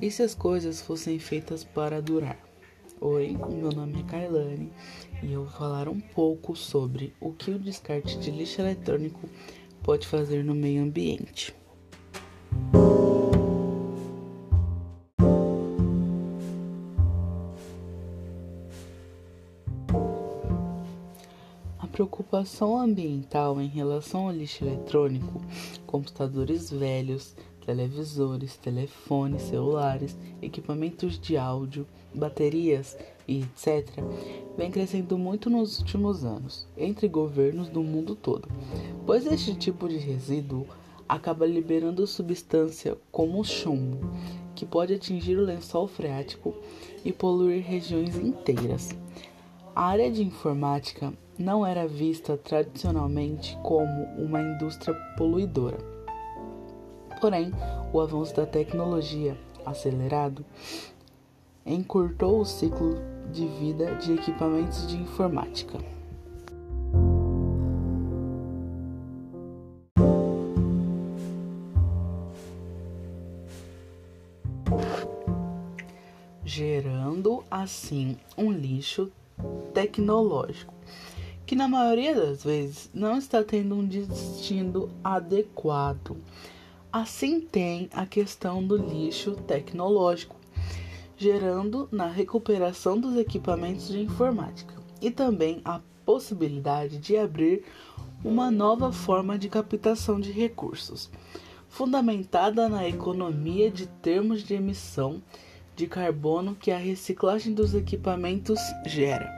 E se as coisas fossem feitas para durar? Oi, meu nome é Kailane e eu vou falar um pouco sobre o que o descarte de lixo eletrônico pode fazer no meio ambiente. A preocupação ambiental em relação ao lixo eletrônico, computadores velhos, televisores, telefones, celulares, equipamentos de áudio, baterias e etc., vem crescendo muito nos últimos anos entre governos do mundo todo, pois este tipo de resíduo acaba liberando substância como o chumbo, que pode atingir o lençol freático e poluir regiões inteiras. A área de informática não era vista tradicionalmente como uma indústria poluidora Porém, o avanço da tecnologia acelerado encurtou o ciclo de vida de equipamentos de informática. Gerando assim um lixo tecnológico que na maioria das vezes não está tendo um destino adequado Assim tem a questão do lixo tecnológico, gerando na recuperação dos equipamentos de informática e também a possibilidade de abrir uma nova forma de captação de recursos, fundamentada na economia de termos de emissão de carbono que a reciclagem dos equipamentos gera.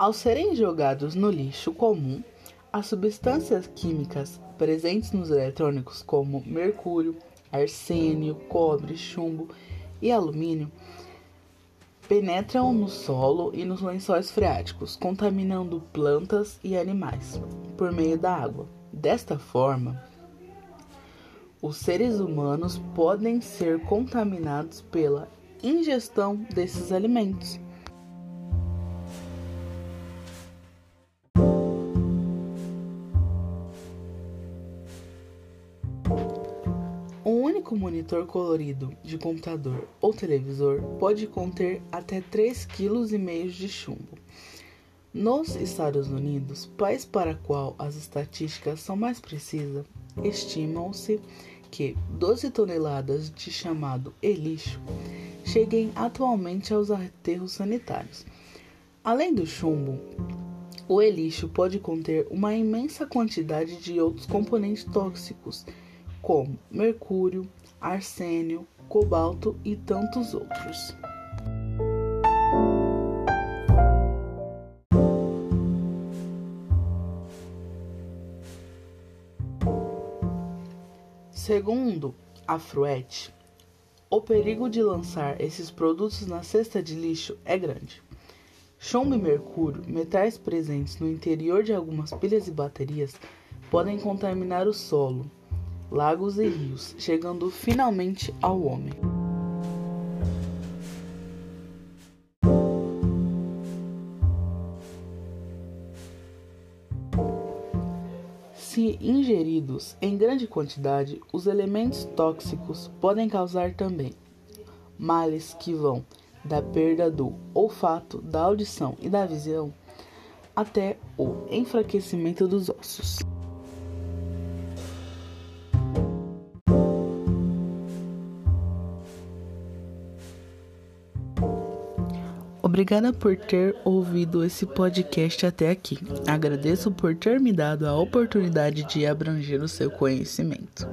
Ao serem jogados no lixo comum, as substâncias químicas presentes nos eletrônicos, como mercúrio, arsênio, cobre, chumbo e alumínio, penetram no solo e nos lençóis freáticos, contaminando plantas e animais por meio da água. Desta forma, os seres humanos podem ser contaminados pela ingestão desses alimentos. Único monitor colorido de computador ou televisor pode conter até 3,5 kg de chumbo. Nos Estados Unidos, país para qual as estatísticas são mais precisas, estimam-se que 12 toneladas de chamado e-lixo cheguem atualmente aos aterros sanitários. Além do chumbo, o e-lixo pode conter uma imensa quantidade de outros componentes tóxicos como mercúrio, arsênio, cobalto e tantos outros. Segundo a Fruet, o perigo de lançar esses produtos na cesta de lixo é grande. Chumbo e mercúrio, metais presentes no interior de algumas pilhas e baterias, podem contaminar o solo, lagos e rios, chegando finalmente ao homem. Se ingeridos em grande quantidade, os elementos tóxicos podem causar também males que vão da perda do olfato, da audição e da visão até o enfraquecimento dos ossos. Obrigada por ter ouvido esse podcast até aqui. Agradeço por ter me dado a oportunidade de abranger o seu conhecimento.